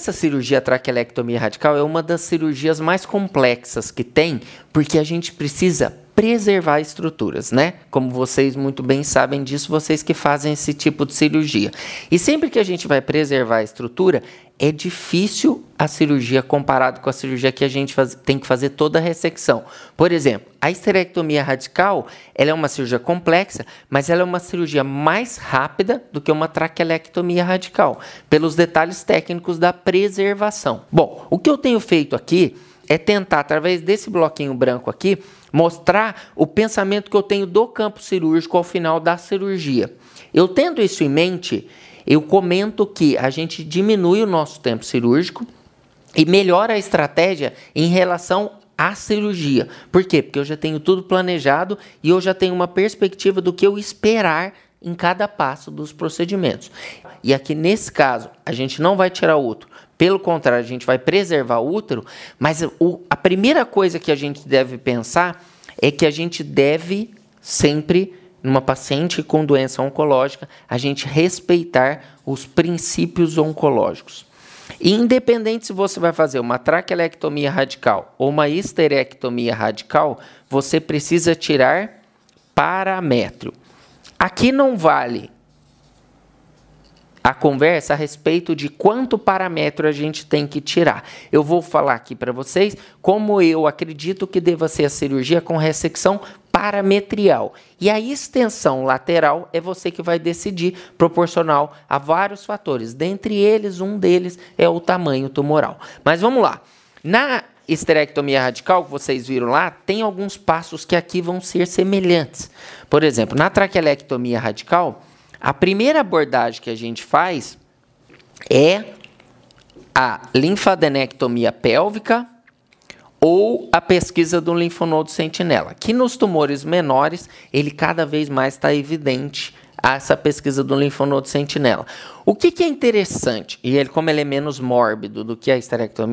essa cirurgia traquelectomia radical é uma das cirurgias mais complexas que tem, porque a gente precisa preservar estruturas, né? Como vocês muito bem sabem disso, vocês que fazem esse tipo de cirurgia. E sempre que a gente vai preservar a estrutura, é difícil a cirurgia comparado com a cirurgia que a gente faz, tem que fazer toda a ressecção. Por exemplo, a esterectomia radical, ela é uma cirurgia complexa, mas ela é uma cirurgia mais rápida do que uma traquelectomia radical, pelos detalhes técnicos da preservação. Bom, o que eu tenho feito aqui é tentar, através desse bloquinho branco aqui, mostrar o pensamento que eu tenho do campo cirúrgico ao final da cirurgia. Eu tendo isso em mente, eu comento que a gente diminui o nosso tempo cirúrgico e melhora a estratégia em relação à cirurgia. Por quê? Porque eu já tenho tudo planejado e eu já tenho uma perspectiva do que eu esperar em cada passo dos procedimentos. E aqui nesse caso, a gente não vai tirar o útero. Pelo contrário, a gente vai preservar o útero, mas o, a primeira coisa que a gente deve pensar é que a gente deve sempre, numa paciente com doença oncológica, a gente respeitar os princípios oncológicos. Independente se você vai fazer uma traquelectomia radical ou uma histerectomia radical, você precisa tirar paramétrio. Aqui não vale a conversa a respeito de quanto parâmetro a gente tem que tirar. Eu vou falar aqui para vocês como eu acredito que deva ser a cirurgia com ressecção parametrial. E a extensão lateral é você que vai decidir, proporcional a vários fatores. Dentre eles, um deles é o tamanho tumoral. Mas vamos lá. Na esterectomia radical, que vocês viram lá, tem alguns passos que aqui vão ser semelhantes. Por exemplo, na traquelectomia radical, a primeira abordagem que a gente faz é a linfadenectomia pélvica ou a pesquisa do linfonodo sentinela, que nos tumores menores, ele cada vez mais está evidente essa pesquisa do linfonodo sentinela. O que, que, é interessante, e ele, como ele é menos mórbido do que a,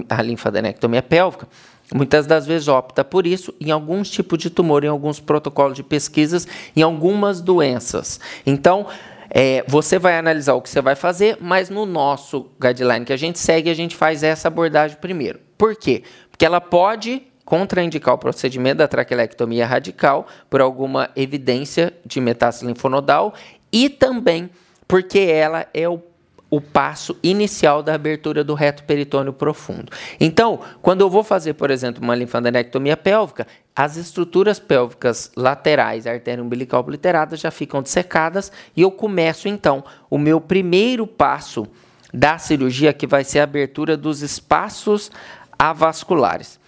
a linfadenectomia pélvica, muitas das vezes opta por isso em alguns tipos de tumor, em alguns protocolos de pesquisas, em algumas doenças. Então, é, você vai analisar o que você vai fazer, mas no nosso guideline que a gente segue, a gente faz essa abordagem primeiro. Por quê? Porque ela pode contraindicar o procedimento da traquelectomia radical por alguma evidência de metástase linfonodal e também porque ela é o o passo inicial da abertura do reto peritônio profundo. Então, quando eu vou fazer, por exemplo, uma linfadenectomia pélvica, as estruturas pélvicas laterais, artéria umbilical obliterada, já ficam dissecadas e eu começo então o meu primeiro passo da cirurgia, que vai ser a abertura dos espaços avasculares.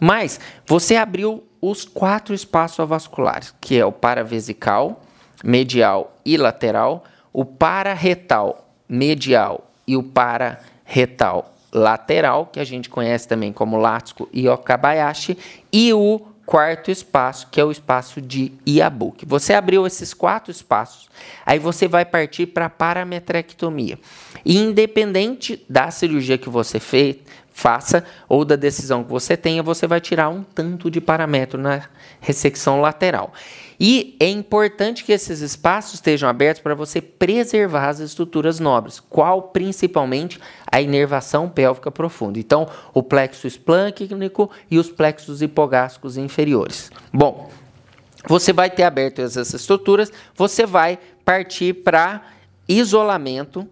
Mas você abriu os quatro espaços avasculares, que é o paravesical, medial e lateral, o pararetal medial e o para-retal lateral, que a gente conhece também como Lático e Okabayashi, e o quarto espaço, que é o espaço de Iabuki. Você abriu esses quatro espaços, aí você vai partir para a parametrectomia. E independente da cirurgia que você fez, faça ou da decisão que você tenha, você vai tirar um tanto de parâmetro na ressecção lateral. E é importante que esses espaços estejam abertos para você preservar as estruturas nobres, qual principalmente a inervação pélvica profunda. Então, o plexo esplâncnico e os plexos hipogástricos inferiores. Bom, você vai ter aberto essas estruturas, você vai partir para isolamento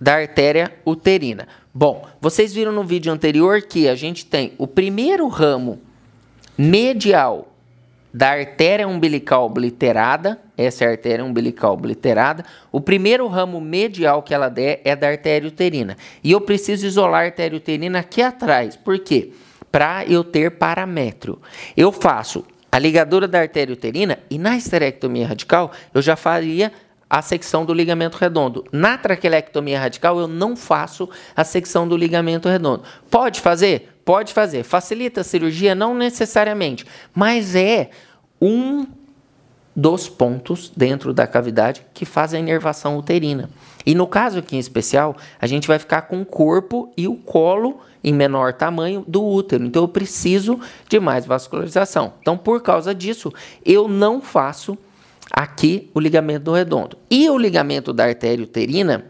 da artéria uterina. Bom, vocês viram no vídeo anterior que a gente tem o primeiro ramo medial da artéria umbilical obliterada, essa é a artéria umbilical obliterada. O primeiro ramo medial que ela der é da artéria uterina. E eu preciso isolar a artéria uterina aqui atrás. Por quê? Para eu ter paramétrio. Eu faço a ligadura da artéria uterina e na esterectomia radical eu já faria a secção do ligamento redondo. Na traquelectomia radical eu não faço a secção do ligamento redondo. Pode fazer? Pode fazer. Facilita a cirurgia? Não necessariamente, mas é um dos pontos dentro da cavidade que faz a inervação uterina. E no caso aqui em especial, a gente vai ficar com o corpo e o colo em menor tamanho do útero. Então eu preciso de mais vascularização. Então, por causa disso, eu não faço aqui o ligamento do redondo. E o ligamento da artéria uterina,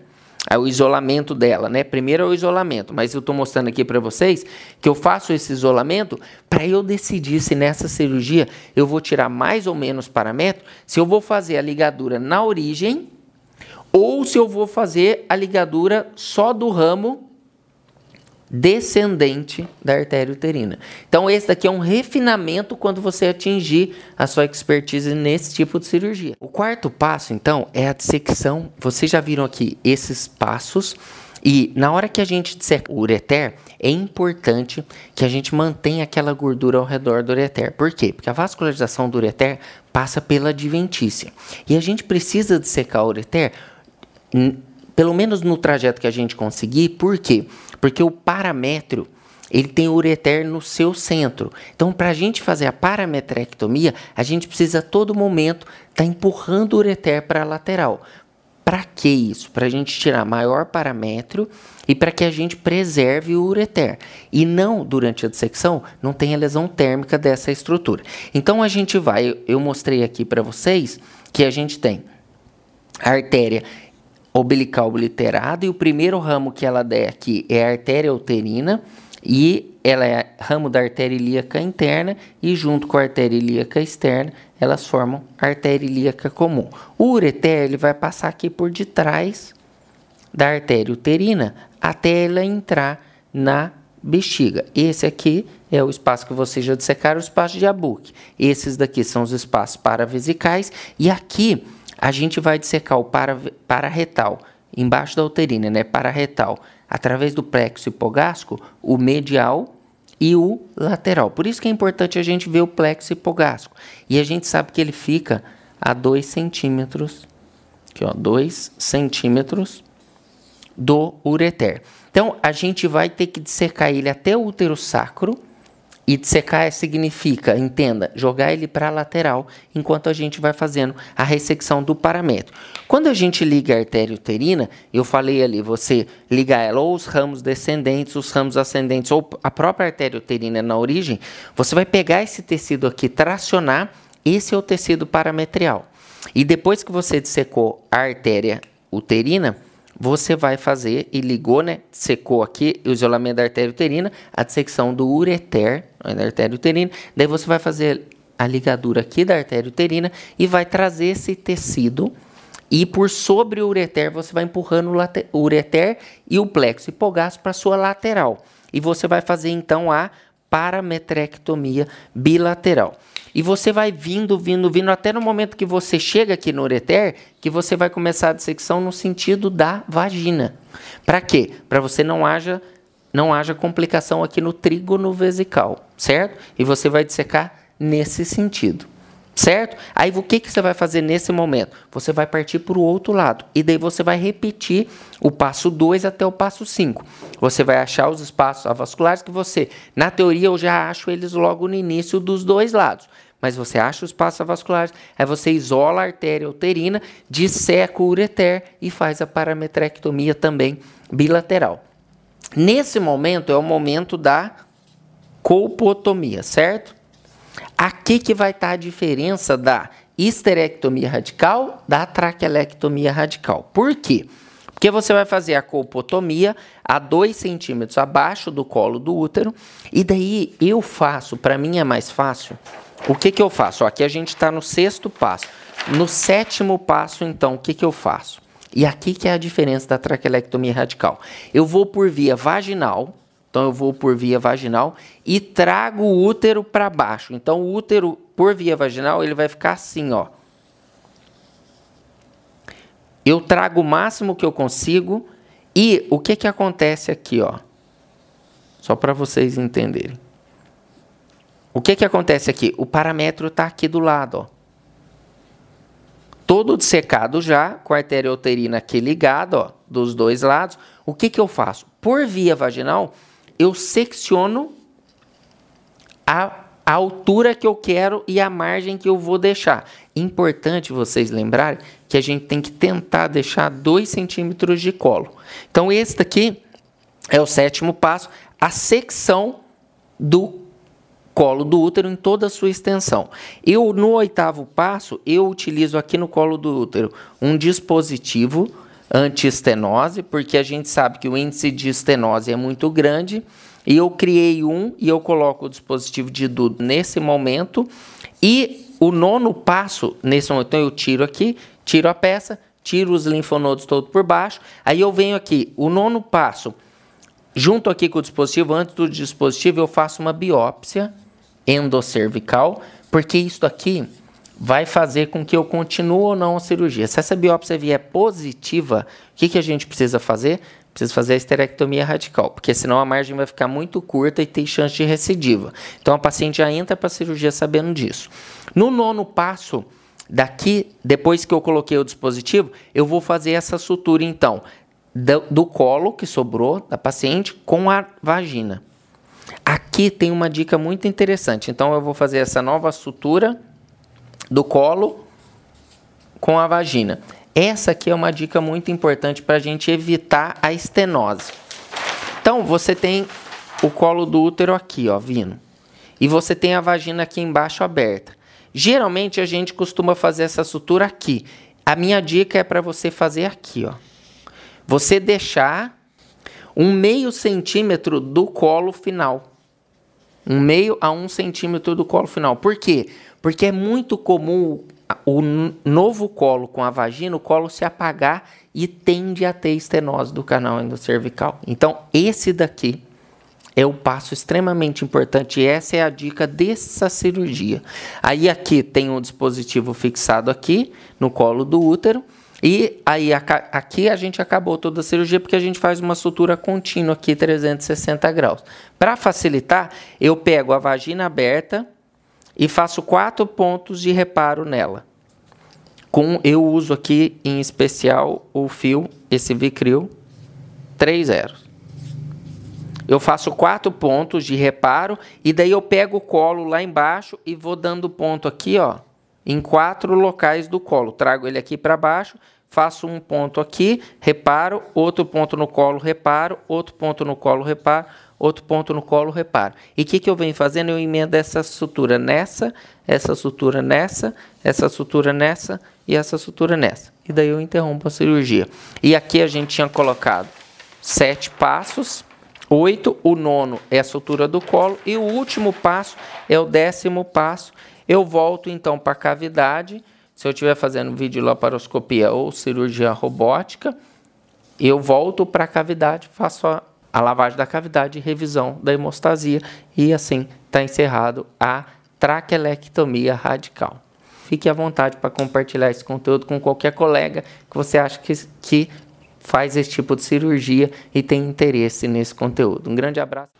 é o isolamento dela, né? Primeiro é o isolamento, mas eu estou mostrando aqui para vocês que eu faço esse isolamento para eu decidir se nessa cirurgia eu vou tirar mais ou menos paramétro, se eu vou fazer a ligadura na origem ou se eu vou fazer a ligadura só do ramo descendente da artéria uterina. Então, esse daqui é um refinamento quando você atingir a sua expertise nesse tipo de cirurgia. O quarto passo, então, é a dissecção. Vocês já viram aqui esses passos. E na hora que a gente disseca o ureter, é importante que a gente mantenha aquela gordura ao redor do ureter. Por quê? Porque a vascularização do ureter passa pela adventícia. E a gente precisa dissecar o ureter pelo menos no trajeto que a gente conseguir, por quê? Porque o paramétrio ele tem o ureter no seu centro. Então, para a gente fazer a parametrectomia, a gente precisa a todo momento estar tá empurrando o ureter para a lateral. Para que isso? Para a gente tirar maior paramétrio e para que a gente preserve o ureter. E não, durante a dissecção, não tenha lesão térmica dessa estrutura. Então, a gente vai, eu mostrei aqui para vocês que a gente tem a artéria umbilical obliterado e o primeiro ramo que ela der aqui é a artéria uterina e ela é ramo da artéria ilíaca interna e junto com a artéria ilíaca externa elas formam a artéria ilíaca comum. O ureter ele vai passar aqui por detrás da artéria uterina até ela entrar na bexiga. Esse aqui é o espaço que vocês já dissecaram, o espaço de Abuque. Esses daqui são os espaços paravesicais e aqui a gente vai dissecar o para, pararetal, embaixo da uterina, né? Pararetal, através do plexo hipogástrico, o medial e o lateral. Por isso que é importante a gente ver o plexo hipogástrico. E a gente sabe que ele fica a 2 centímetros, aqui ó, 2 centímetros do ureter. Então, a gente vai ter que dissecar ele até o útero sacro, e dissecar significa, entenda, jogar ele para a lateral enquanto a gente vai fazendo a ressecção do paramétrio. Quando a gente liga a artéria uterina, eu falei ali, você liga ela ou os ramos descendentes, os ramos ascendentes ou a própria artéria uterina na origem, você vai pegar esse tecido aqui, tracionar, esse é o tecido parametrial. E depois que você dissecou a artéria uterina, você vai fazer e ligou, né? Secou aqui o isolamento da artéria uterina, a dissecção do ureter, né, da artéria uterina. Daí você vai fazer a ligadura aqui da artéria uterina e vai trazer esse tecido e por sobre o ureter você vai empurrando o ureter e o plexo hipogástrico para sua lateral. E você vai fazer então a parametrectomia bilateral. E você vai vindo, vindo, vindo, até no momento que você chega aqui no ureter, que você vai começar a dissecção no sentido da vagina. Para quê? Para você não haja, não haja complicação aqui no trígono vesical, certo? E você vai dissecar nesse sentido. Certo? Aí o que, que você vai fazer nesse momento? Você vai partir para o outro lado. E daí você vai repetir o passo 2 até o passo 5. Você vai achar os espaços avasculares que você, na teoria, eu já acho eles logo no início dos dois lados mas você acha os espaços vasculares, aí você isola a artéria uterina, disseca o ureter e faz a parametrectomia também bilateral. Nesse momento é o momento da colpotomia, certo? Aqui que vai estar a diferença da histerectomia radical da traquelectomia radical. Por quê? Porque você vai fazer a colpotomia a 2 centímetros abaixo do colo do útero, e daí eu faço, para mim é mais fácil, o que, que eu faço? Ó, aqui a gente está no sexto passo. No sétimo passo, então, o que, que eu faço? E aqui que é a diferença da traquelectomia radical. Eu vou por via vaginal, então eu vou por via vaginal e trago o útero para baixo. Então o útero por via vaginal ele vai ficar assim, ó. Eu trago o máximo que eu consigo e o que que acontece aqui, ó? Só para vocês entenderem. O que, que acontece aqui? O parâmetro está aqui do lado. Ó. Todo dissecado já, com a artéria uterina aqui ligada, ó, dos dois lados. O que, que eu faço? Por via vaginal, eu secciono a, a altura que eu quero e a margem que eu vou deixar. Importante vocês lembrarem que a gente tem que tentar deixar 2 centímetros de colo. Então, esse daqui é o sétimo passo, a secção do colo do útero em toda a sua extensão. Eu no oitavo passo, eu utilizo aqui no colo do útero um dispositivo anti-estenose, porque a gente sabe que o índice de estenose é muito grande. E eu criei um e eu coloco o dispositivo de dudo nesse momento. E o nono passo, nesse momento, então eu tiro aqui, tiro a peça, tiro os linfonodos todos por baixo. Aí eu venho aqui, o nono passo, junto aqui com o dispositivo, antes do dispositivo, eu faço uma biópsia endocervical, porque isso aqui vai fazer com que eu continue ou não a cirurgia. Se essa biópsia vier positiva, o que, que a gente precisa fazer? Precisa fazer a esterectomia radical, porque senão a margem vai ficar muito curta e tem chance de recidiva. Então a paciente já entra para a cirurgia sabendo disso. No nono passo, daqui, depois que eu coloquei o dispositivo, eu vou fazer essa sutura então do, do colo que sobrou da paciente com a vagina. Aqui tem uma dica muito interessante. Então eu vou fazer essa nova sutura do colo com a vagina. Essa aqui é uma dica muito importante para a gente evitar a estenose. Então, você tem o colo do útero aqui, ó, vindo. E você tem a vagina aqui embaixo aberta. Geralmente, a gente costuma fazer essa sutura aqui. A minha dica é para você fazer aqui, ó. Você deixar um meio centímetro do colo final. Um meio a um centímetro do colo final. Por quê? Porque é muito comum o novo colo com a vagina, o colo se apagar e tende a ter estenose do canal endocervical. Então, esse daqui é o passo extremamente importante e essa é a dica dessa cirurgia. Aí aqui tem um dispositivo fixado aqui no colo do útero e aí aqui a gente acabou toda a cirurgia porque a gente faz uma sutura contínua aqui 360 graus. Para facilitar, eu pego a vagina aberta e faço quatro pontos de reparo nela. Com eu uso aqui em especial o fio, esse Vicril 3 zeros. Eu faço quatro pontos de reparo e daí eu pego o colo lá embaixo e vou dando ponto aqui, ó, em quatro locais do colo. Trago ele aqui para baixo, faço um ponto aqui, reparo, outro ponto no colo, reparo, outro ponto no colo, reparo, outro ponto no colo, reparo. E o que, que eu venho fazendo? Eu emendo essa sutura nessa, essa sutura nessa, essa sutura nessa e essa sutura nessa. E daí eu interrompo a cirurgia. E aqui a gente tinha colocado sete passos, oito, o nono é a sutura do colo e o último passo é o décimo passo. Eu volto então para a cavidade. Se eu estiver fazendo videolaparoscopia ou cirurgia robótica, eu volto para a cavidade, faço a a lavagem da cavidade revisão da hemostasia. E assim está encerrado a traquelectomia radical. Fique à vontade para compartilhar esse conteúdo com qualquer colega que você acha que, que faz esse tipo de cirurgia e tem interesse nesse conteúdo. Um grande abraço.